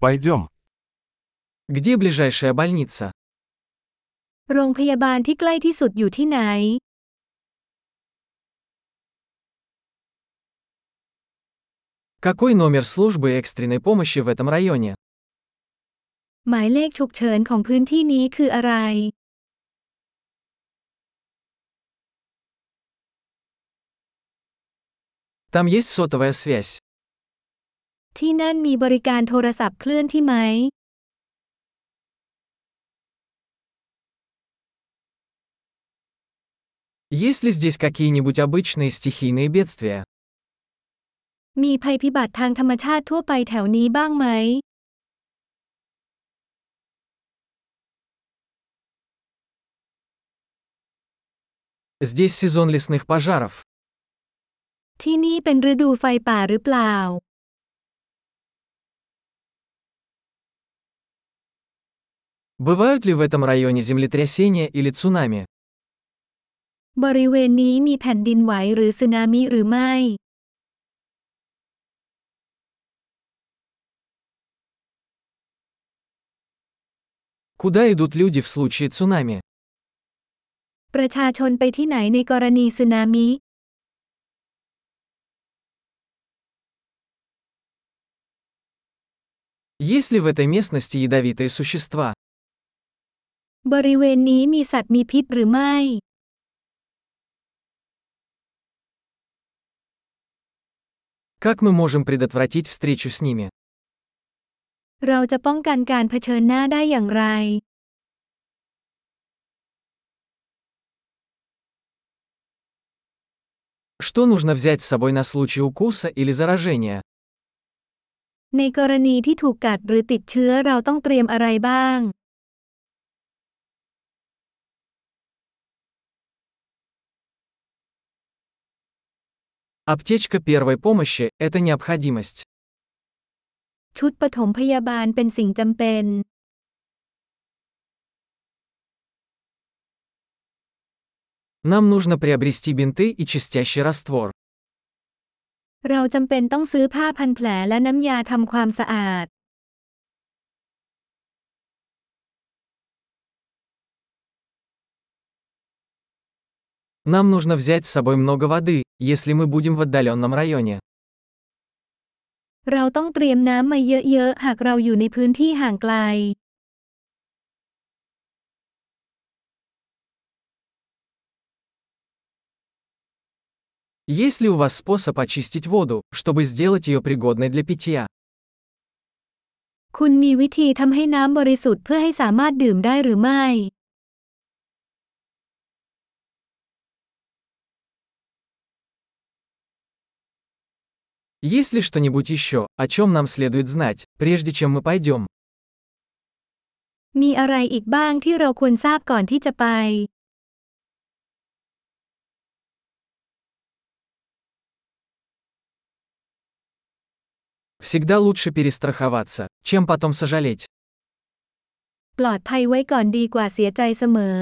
Пойдем. Где ближайшая больница? โรงพยาบาลที่ใกล้ที่สุดอยู่ที่ไหน Какой номер службы экстренной помощи в этом районе? หมายเลขฉุกเฉินของพื้นที่นี้คืออะไร Там есть сотовая связь. ที่นั่นมีบริการโทรศัพท์เคลื่อนที่ไหม Есть ли здесь какие-нибудь обычные стихийные бедствия? มีภัยพิบัติทางธรรมชาติทั่วไปแถวนี้บ้างไหม Здесь сезон лесных пожаров. ที่นี่เป็นฤดูไฟป่าหรือเปล่า Бывают ли в этом районе землетрясения или цунами? บริเวณนี้มีแผ่นดินไหวหรือสึนามิหรือไม่ Куда идут люди в случае цунами? ประชาชนไปที่ไหนในกรณีสึนามิ Есть ли в этой местности ядовитые существа? บริเวณนี้มีสัตว์มีพิษหรือไม่ Как мы можем предотвратить встречу с ними? เราจะป้องกันการเผชิญหน้าได้อย่างไร Что нужно взять с собой на случай укуса или заражения? ในกรณีที่ถูกกัดหรือติดเชื้อเราต้องเตรียมอะไรบ้าง Аптечка первой помощи – это необходимость. ชุดปฐมพยาบาลเป็นสิ่งจำเป็น Нам нужно приобрести бинты и чистящий раствор. เราจำเป็นต้องซื้อผ้าพันแผลและน้ำยาทำความสะอาด Нам нужно взять с собой много воды, если мы будем в отдаленном районе. เราต้องเตรียมน้ำมาเยอะๆ หากเราอยู่ในพื้นที่ห่างไกล Есть ли у вас способ очистить воду, чтобы сделать ее пригодной для питья? คุณมีวิธีทำให้น้ำบริสุทธิ์เพื่อให้สามารถดื่มได้หรือไม่ Есть ли что-нибудь еще, о чем нам следует знать, прежде чем мы пойдем? มีอะไรอีกบ้างที่เราควรทราบก่อนที่จะไป Всегда лучше перестраховаться, чем потом сожалеть. ปลอดภัยไว้ก่อนดีกว่าเสียใจเสมอ